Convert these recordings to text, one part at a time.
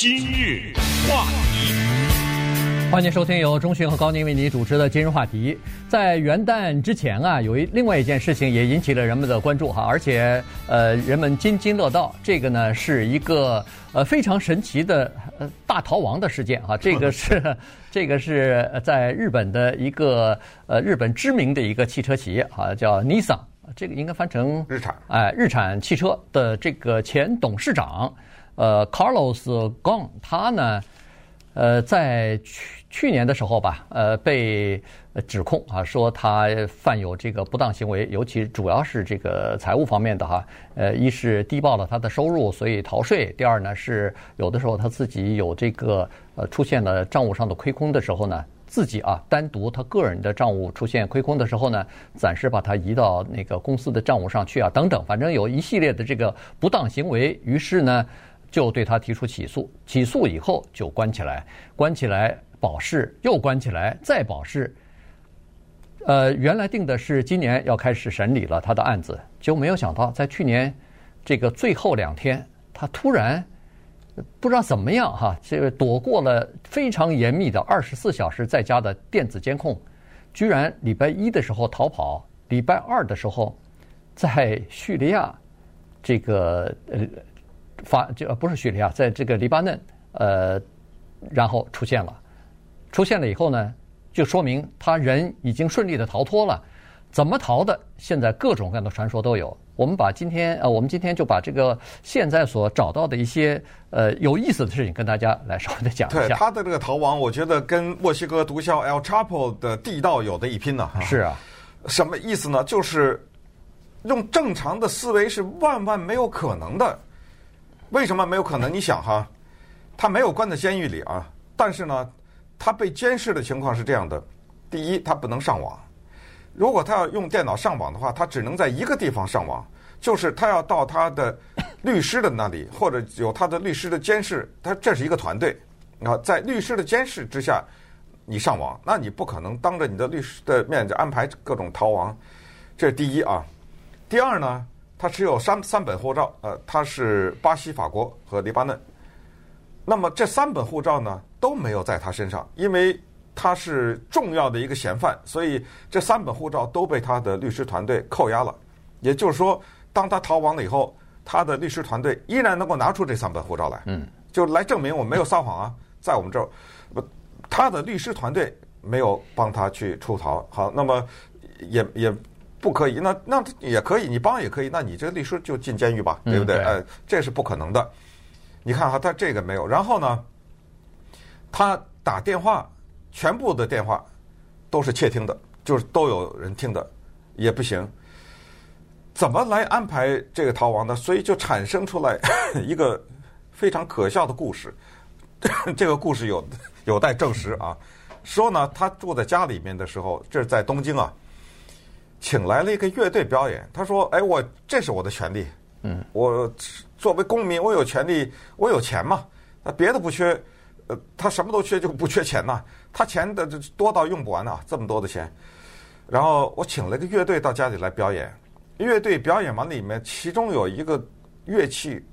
今日话题，欢迎收听由钟迅和高宁为您主持的今日话题。在元旦之前啊，有一另外一件事情也引起了人们的关注哈，而且呃，人们津津乐道。这个呢是一个呃非常神奇的呃大逃亡的事件哈。这个是这个是在日本的一个呃日本知名的一个汽车企业啊，叫 Nissan，这个应该翻成日产哎，日产汽车的这个前董事长。呃，Carlos Ghosn，他呢，呃，在去去年的时候吧，呃，被指控啊，说他犯有这个不当行为，尤其主要是这个财务方面的哈。呃，一是低报了他的收入，所以逃税；第二呢，是有的时候他自己有这个呃出现了账务上的亏空的时候呢，自己啊单独他个人的账务出现亏空的时候呢，暂时把它移到那个公司的账务上去啊，等等，反正有一系列的这个不当行为，于是呢。就对他提出起诉，起诉以后就关起来，关起来保释，又关起来再保释。呃，原来定的是今年要开始审理了他的案子，就没有想到在去年这个最后两天，他突然不知道怎么样哈，这个躲过了非常严密的二十四小时在家的电子监控，居然礼拜一的时候逃跑，礼拜二的时候在叙利亚这个呃。发就不是叙利亚，在这个黎巴嫩，呃，然后出现了，出现了以后呢，就说明他人已经顺利的逃脱了。怎么逃的？现在各种各样的传说都有。我们把今天呃，我们今天就把这个现在所找到的一些呃有意思的事情跟大家来稍微的讲一下。对 他的这个逃亡，我觉得跟墨西哥毒枭 El Chapo 的地道有的一拼呢。是啊，什么意思呢？就是用正常的思维是万万没有可能的。为什么没有可能？你想哈，他没有关在监狱里啊，但是呢，他被监视的情况是这样的：第一，他不能上网；如果他要用电脑上网的话，他只能在一个地方上网，就是他要到他的律师的那里，或者有他的律师的监视。他这是一个团队啊，在律师的监视之下，你上网，那你不可能当着你的律师的面就安排各种逃亡。这是第一啊。第二呢？他持有三三本护照，呃，他是巴西、法国和黎巴嫩。那么这三本护照呢都没有在他身上，因为他是重要的一个嫌犯，所以这三本护照都被他的律师团队扣押了。也就是说，当他逃亡了以后，他的律师团队依然能够拿出这三本护照来，嗯，就来证明我没有撒谎啊，在我们这儿，不，他的律师团队没有帮他去出逃。好，那么也也。不可以，那那也可以，你帮也可以，那你这个律师就进监狱吧，对不对？哎、嗯，这是不可能的。你看哈，他这个没有，然后呢，他打电话，全部的电话都是窃听的，就是都有人听的，也不行。怎么来安排这个逃亡呢？所以就产生出来 一个非常可笑的故事。这个故事有有待证实啊。说呢，他住在家里面的时候，这是在东京啊。请来了一个乐队表演，他说：“哎，我这是我的权利，嗯，我作为公民，我有权利，我有钱嘛，那别的不缺，呃，他什么都缺，就不缺钱呐。他钱的多到用不完呐，这么多的钱。然后我请了个乐队到家里来表演，乐队表演完里面，其中有一个乐器，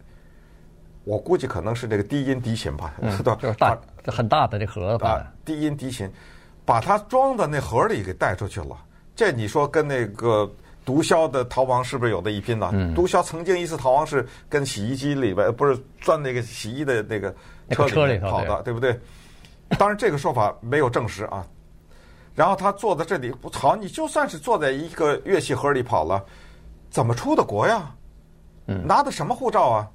我估计可能是这个低音笛琴吧，嗯，就是大很大的这盒子吧，低音笛琴，把它装到那盒里给带出去了。”这你说跟那个毒枭的逃亡是不是有的一拼呢？嗯，毒枭曾经一次逃亡是跟洗衣机里边，不是钻那个洗衣的那个车里跑的，对不对？当然这个说法没有证实啊。然后他坐在这里，好，你就算是坐在一个乐器盒里跑了，怎么出的国呀？嗯，拿的什么护照啊？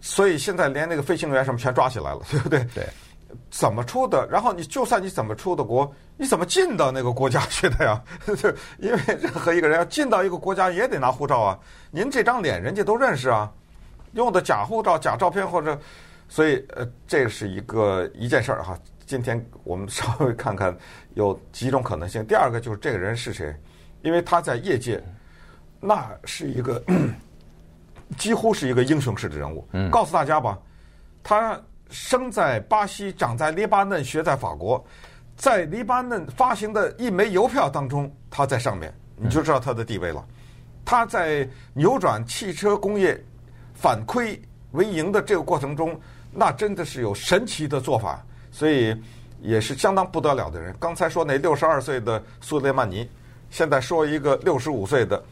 所以现在连那个飞行员什么全抓起来了，对不对？对。怎么出的？然后你就算你怎么出的国，你怎么进到那个国家去的呀？就因为任何一个人要进到一个国家也得拿护照啊。您这张脸人家都认识啊，用的假护照、假照片或者，所以呃，这是一个一件事儿哈。今天我们稍微看看有几种可能性。第二个就是这个人是谁？因为他在业界那是一个 几乎是一个英雄式的人物。嗯，告诉大家吧，他。生在巴西，长在黎巴嫩，学在法国，在黎巴嫩发行的一枚邮票当中，它在上面，你就知道它的地位了。他在扭转汽车工业反亏为盈的这个过程中，那真的是有神奇的做法，所以也是相当不得了的人。刚才说那六十二岁的苏雷曼尼，现在说一个六十五岁的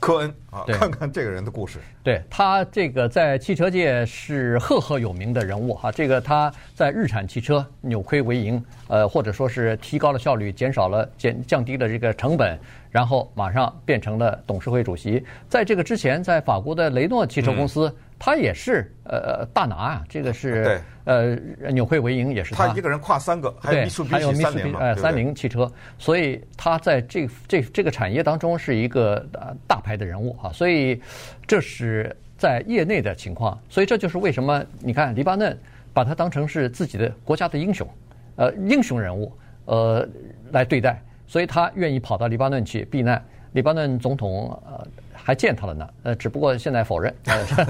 科恩啊，看看这个人的故事。对，他这个在汽车界是赫赫有名的人物哈，这个他在日产汽车扭亏为盈，呃，或者说是提高了效率，减少了减降低了这个成本，然后马上变成了董事会主席。在这个之前，在法国的雷诺汽车公司。嗯他也是呃大拿啊，这个是对。呃扭亏为盈也是他，他一个人跨三个，还有密苏比西三菱呃三菱汽车，所以他在这这这个产业当中是一个大牌的人物啊，所以这是在业内的情况，所以这就是为什么你看黎巴嫩把他当成是自己的国家的英雄，呃英雄人物呃来对待，所以他愿意跑到黎巴嫩去避难，黎巴嫩总统呃。还见他了呢，呃，只不过现在否认。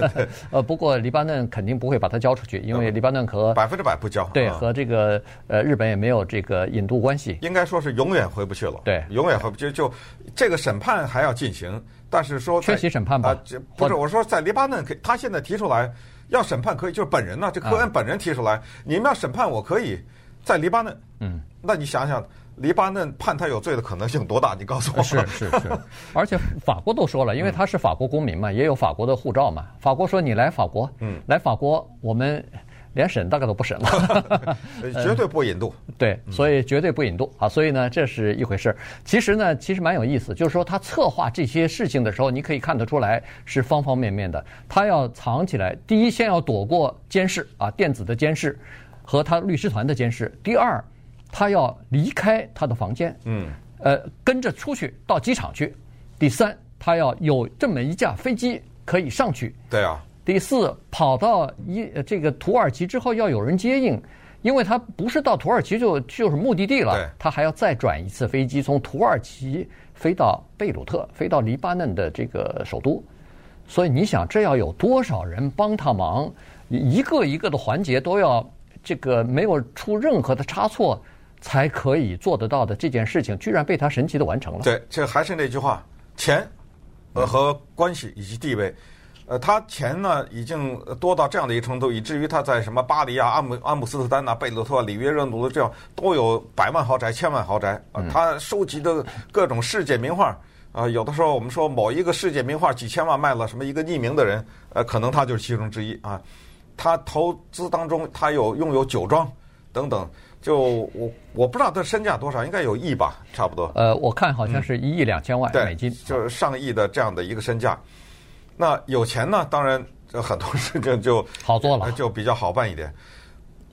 呃，不过黎巴嫩肯定不会把他交出去，因为黎巴嫩和百分之百不交。对，和这个呃日本也没有这个引渡关系。应该说是永远回不去了。对，永远回不去。就这个审判还要进行，但是说缺席审判吧？不是，我说在黎巴嫩，他现在提出来要审判可以，就是本人呢，这科恩本人提出来，你们要审判我可以在黎巴嫩。嗯，那你想想。黎巴嫩判他有罪的可能性多大？你告诉我。是是是，而且法国都说了，因为他是法国公民嘛，也有法国的护照嘛。法国说你来法国，嗯，来法国，我们连审大概都不审了，绝对不引渡。对，所以绝对不引渡啊。所以呢，这是一回事。其实呢，其实蛮有意思，就是说他策划这些事情的时候，你可以看得出来是方方面面的。他要藏起来，第一，先要躲过监视啊，电子的监视和他律师团的监视。第二。他要离开他的房间，嗯，呃，跟着出去到机场去。第三，他要有这么一架飞机可以上去。对啊。第四，跑到一这个土耳其之后要有人接应，因为他不是到土耳其就就是目的地了，他还要再转一次飞机从土耳其飞到贝鲁特，飞到黎巴嫩的这个首都。所以你想，这要有多少人帮他忙？一个一个的环节都要这个没有出任何的差错。才可以做得到的这件事情，居然被他神奇的完成了。对，这还是那句话，钱，呃和关系以及地位，呃，他钱呢已经多到这样的一个程度，以至于他在什么巴黎啊、阿姆阿姆斯特丹呐、贝鲁特、里约热内卢这样都有百万豪宅、千万豪宅。啊，他收集的各种世界名画，啊，有的时候我们说某一个世界名画几千万卖了，什么一个匿名的人，呃，可能他就是其中之一啊。他投资当中，他有拥有酒庄等等。就我我不知道他身价多少，应该有亿吧，差不多。呃，我看好像是一亿两千万美金，就是上亿的这样的一个身价。那有钱呢，当然很多事情就 好做了，就比较好办一点。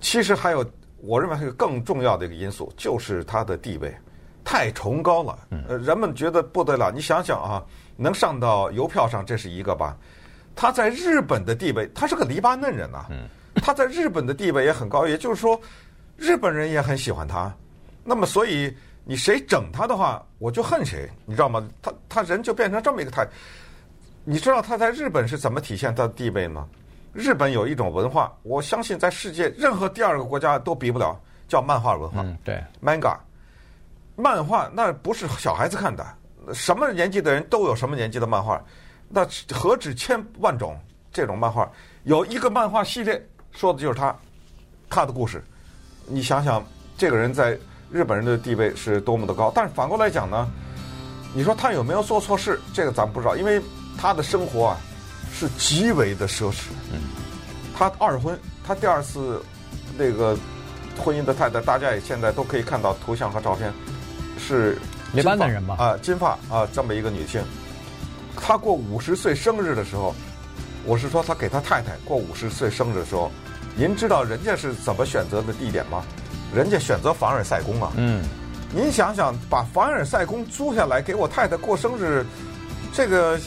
其实还有，我认为还有更重要的一个因素，就是他的地位太崇高了。呃，人们觉得不得了。你想想啊，能上到邮票上，这是一个吧？他在日本的地位，他是个黎巴嫩人啊。他在日本的地位也很高，也就是说。日本人也很喜欢他，那么所以你谁整他的话，我就恨谁，你知道吗？他他人就变成这么一个态。你知道他在日本是怎么体现他的地位吗？日本有一种文化，我相信在世界任何第二个国家都比不了，叫漫画文化。嗯，对，manga，漫画那不是小孩子看的，什么年纪的人都有什么年纪的漫画，那何止千万种这种漫画？有一个漫画系列说的就是他，他的故事。你想想，这个人在日本人的地位是多么的高，但是反过来讲呢，你说他有没有做错事？这个咱不知道，因为他的生活啊是极为的奢侈。嗯，他二婚，他第二次那个婚姻的太太，大家也现在都可以看到图像和照片，是黎巴嫩人吧？啊，金发啊，这么一个女性。她过五十岁生日的时候，我是说他给他太太过五十岁生日的时候。您知道人家是怎么选择的地点吗？人家选择凡尔赛宫啊。嗯。您想想，把凡尔赛宫租下来给我太太过生日，这个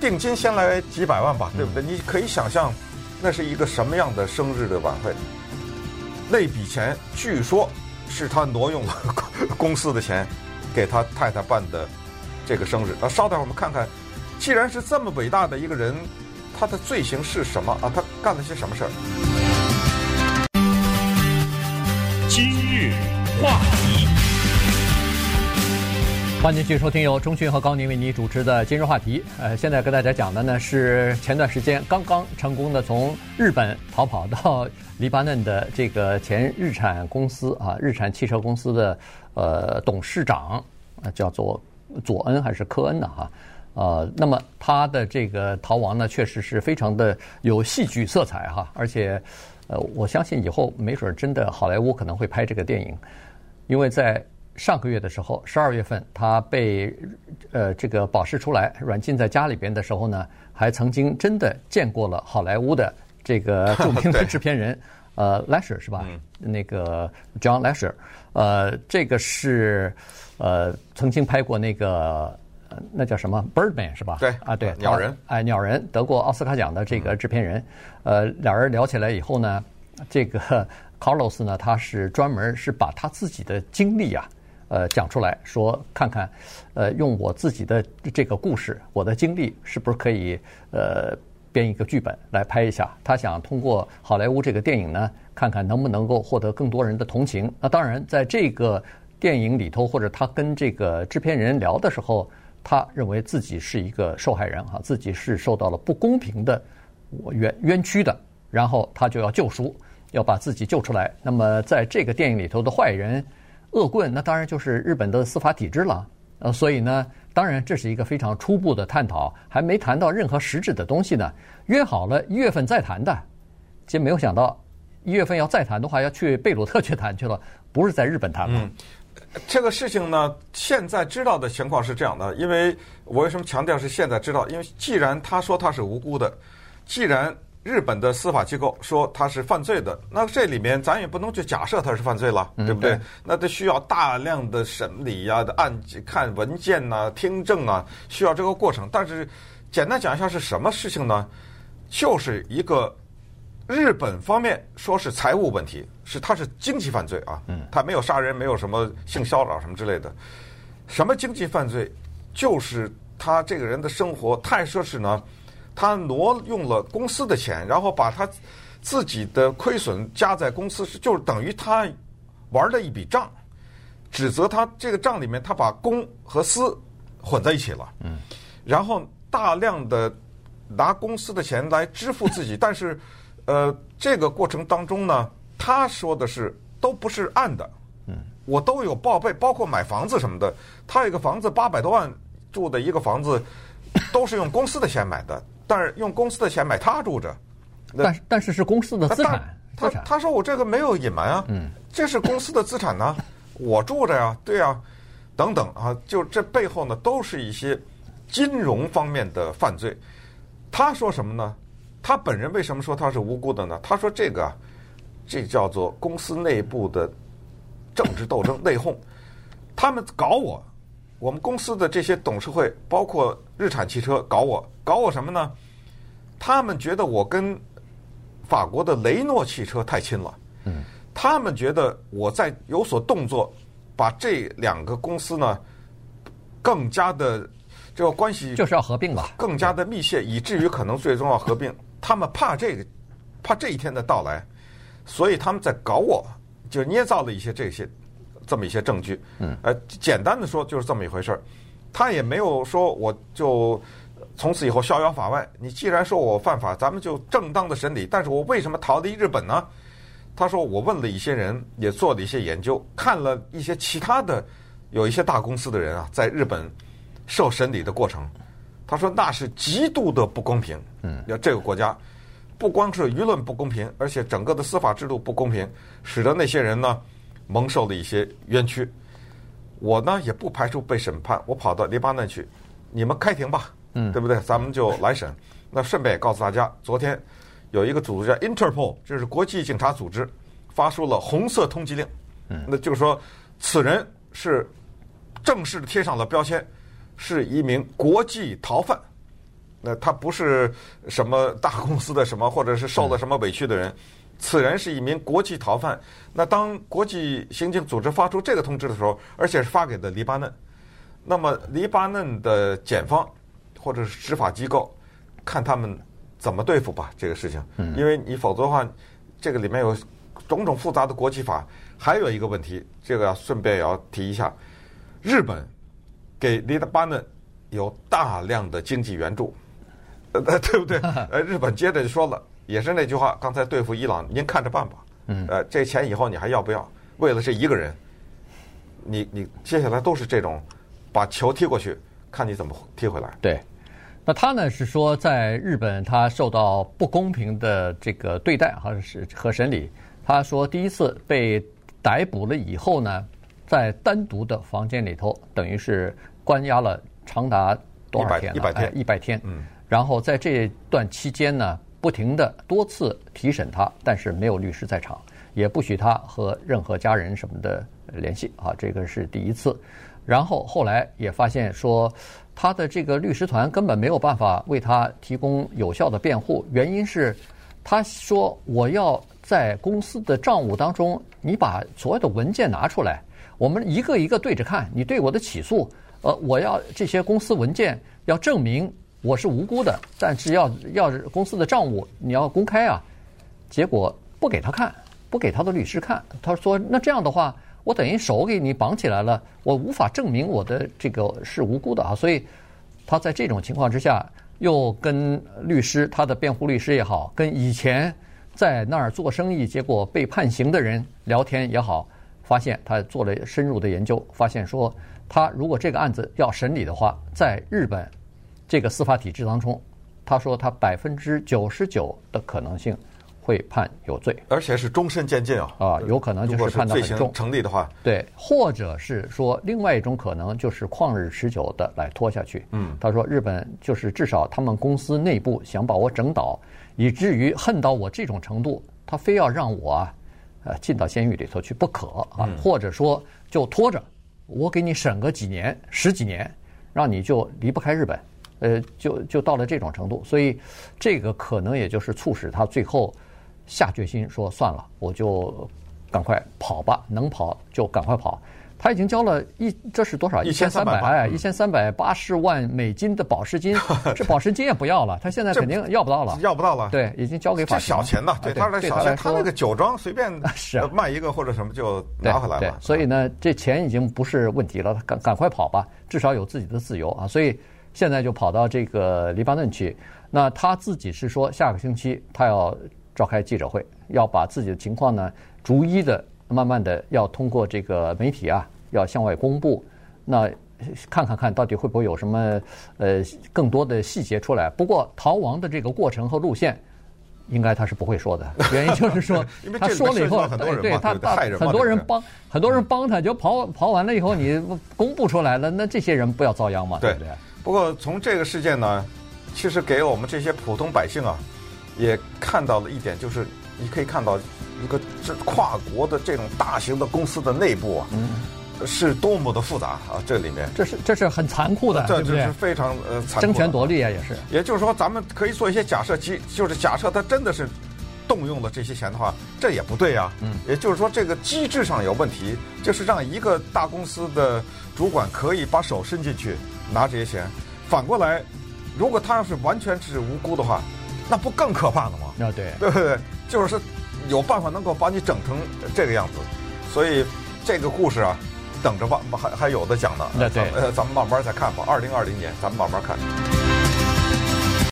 定金先来几百万吧，对不对？你可以想象，那是一个什么样的生日的晚会。那笔钱据说是他挪用了 公司的钱，给他太太办的这个生日。那稍等我们看看，既然是这么伟大的一个人，他的罪行是什么啊？他干了些什么事儿？话题，欢迎继续收听由中讯和高宁为你主持的今日话题。呃，现在跟大家讲的呢是前段时间刚刚成功的从日本逃跑到黎巴嫩的这个前日产公司啊，日产汽车公司的呃董事长啊，叫做佐恩还是科恩呢？哈，呃，那么他的这个逃亡呢，确实是非常的有戏剧色彩哈，而且呃，我相信以后没准真的好莱坞可能会拍这个电影，因为在。上个月的时候，十二月份，他被呃这个保释出来，软禁在家里边的时候呢，还曾经真的见过了好莱坞的这个著名的制片人，呃，Lasher 是吧？那个 John Lasher，呃，这个是呃曾经拍过那个那叫什么 Birdman 是吧？对啊，对，鸟人，哎，鸟人得过奥斯卡奖的这个制片人，呃，俩人聊起来以后呢，这个 Carlos 呢，他是专门是把他自己的经历啊。呃，讲出来说，看看，呃，用我自己的这个故事，我的经历，是不是可以呃编一个剧本来拍一下？他想通过好莱坞这个电影呢，看看能不能够获得更多人的同情。那当然，在这个电影里头，或者他跟这个制片人聊的时候，他认为自己是一个受害人哈，自己是受到了不公平的冤冤屈的，然后他就要救赎，要把自己救出来。那么在这个电影里头的坏人。恶棍，那当然就是日本的司法体制了。呃，所以呢，当然这是一个非常初步的探讨，还没谈到任何实质的东西呢。约好了一月份再谈的，其实没有想到一月份要再谈的话，要去贝鲁特去谈去了，不是在日本谈了。嗯，这个事情呢，现在知道的情况是这样的，因为我为什么强调是现在知道？因为既然他说他是无辜的，既然。日本的司法机构说他是犯罪的，那这里面咱也不能去假设他是犯罪了，对不对？嗯、对，那得需要大量的审理呀、啊、的案看文件呐、啊、听证啊，需要这个过程。但是简单讲一下是什么事情呢？就是一个日本方面说是财务问题，是他是经济犯罪啊，他没有杀人，没有什么性骚扰什么之类的。什么经济犯罪？就是他这个人的生活太奢侈呢。他挪用了公司的钱，然后把他自己的亏损加在公司，就是等于他玩了一笔账，指责他这个账里面他把公和私混在一起了。嗯，然后大量的拿公司的钱来支付自己，但是呃，这个过程当中呢，他说的是都不是暗的。嗯，我都有报备，包括买房子什么的，他有个房子八百多万住的一个房子，都是用公司的钱买的。但是用公司的钱买他住着，但是但是是公司的资产，他他，他说我这个没有隐瞒啊，嗯，这是公司的资产呢，我住着呀，对呀，等等啊，就这背后呢都是一些金融方面的犯罪。他说什么呢？他本人为什么说他是无辜的呢？他说这个，这叫做公司内部的政治斗争内讧，他们搞我。我们公司的这些董事会，包括日产汽车，搞我，搞我什么呢？他们觉得我跟法国的雷诺汽车太亲了。嗯。他们觉得我在有所动作，把这两个公司呢，更加的这个关系就是要合并吧，更加的密切，以至于可能最终要合并。他们怕这个，怕这一天的到来，所以他们在搞我，就捏造了一些这些。这么一些证据，嗯，呃，简单的说就是这么一回事儿，他也没有说我就从此以后逍遥法外。你既然说我犯法，咱们就正当的审理。但是我为什么逃离日本呢？他说我问了一些人，也做了一些研究，看了一些其他的有一些大公司的人啊，在日本受审理的过程，他说那是极度的不公平。嗯，要这个国家不光是舆论不公平，而且整个的司法制度不公平，使得那些人呢。蒙受了一些冤屈，我呢也不排除被审判。我跑到黎巴嫩去，你们开庭吧，嗯，对不对？咱们就来审。那顺便也告诉大家，昨天有一个组织叫 Interpol，这是国际警察组织，发出了红色通缉令。嗯，那就是说，此人是正式的贴上了标签，是一名国际逃犯。那他不是什么大公司的什么，或者是受了什么委屈的人。嗯此人是一名国际逃犯。那当国际刑警组织发出这个通知的时候，而且是发给的黎巴嫩，那么黎巴嫩的检方或者是执法机构，看他们怎么对付吧这个事情。因为你否则的话，这个里面有种种复杂的国际法。还有一个问题，这个要顺便也要提一下，日本给黎巴嫩有大量的经济援助，呃，对不对？呃，日本接着就说了，也是那句话，刚才对付伊朗，您看着办吧。嗯，呃，这钱以后你还要不要？为了这一个人，你你接下来都是这种把球踢过去，看你怎么踢回来。对，那他呢是说，在日本他受到不公平的这个对待，好像是和审理。他说第一次被逮捕了以后呢，在单独的房间里头，等于是关押了长达多少天？一百天，一百天。嗯。然后在这段期间呢，不停的多次提审他，但是没有律师在场。也不许他和任何家人什么的联系啊，这个是第一次。然后后来也发现说，他的这个律师团根本没有办法为他提供有效的辩护，原因是他说，我要在公司的账务当中，你把所有的文件拿出来，我们一个一个对着看，你对我的起诉，呃，我要这些公司文件要证明我是无辜的，但是要要是公司的账务你要公开啊，结果不给他看。不给他的律师看，他说：“那这样的话，我等于手给你绑起来了，我无法证明我的这个是无辜的啊。”所以他在这种情况之下，又跟律师，他的辩护律师也好，跟以前在那儿做生意结果被判刑的人聊天也好，发现他做了深入的研究，发现说，他如果这个案子要审理的话，在日本这个司法体制当中，他说他百分之九十九的可能性。会判有罪，而且是终身监禁啊！啊，有可能就是判的很重，成立的话，对，或者是说另外一种可能就是旷日持久的来拖下去。嗯，他说日本就是至少他们公司内部想把我整倒，以至于恨到我这种程度，他非要让我啊，呃，进到监狱里头去不可啊，或者说就拖着我给你审个几年、十几年，让你就离不开日本，呃，就就到了这种程度，所以这个可能也就是促使他最后。下决心说算了，我就赶快跑吧，能跑就赶快跑。他已经交了一，这是多少？一千三百哎，一千三百八十万美金的保释金，这保释金也不要了，他现在肯定要不到了，要不到了。对，已经交给法庭了。这小钱呐，对他来说，他那个酒庄随便 是卖一个或者什么就拿回来了。所以呢，这钱已经不是问题了，赶赶快跑吧，至少有自己的自由啊。所以现在就跑到这个黎巴嫩去。那他自己是说，下个星期他要。召开记者会，要把自己的情况呢，逐一的、慢慢的要通过这个媒体啊，要向外公布。那看看看到底会不会有什么呃更多的细节出来？不过逃亡的这个过程和路线，应该他是不会说的。原因就是说，他说了以后，对对，他很多人帮很多人帮他，就跑跑完了以后，你公布出来了，那这些人不要遭殃嘛？对不对？不过从这个事件呢，其实给我们这些普通百姓啊。也看到了一点，就是你可以看到一个这跨国的这种大型的公司的内部啊，嗯，是多么的复杂啊！这里面这是这是很残酷的，这就是非常呃残酷的。争权夺利啊，也是。也就是说，咱们可以做一些假设，即就是假设他真的是动用了这些钱的话，这也不对啊。嗯。也就是说，这个机制上有问题，就是让一个大公司的主管可以把手伸进去拿这些钱，反过来，如果他要是完全是无辜的话。那不更可怕了吗？啊，对，对不对？就是有办法能够把你整成这个样子，所以这个故事啊，等着吧，还还有的讲呢。那对，呃，咱们慢慢再看吧。二零二零年，咱们慢慢看。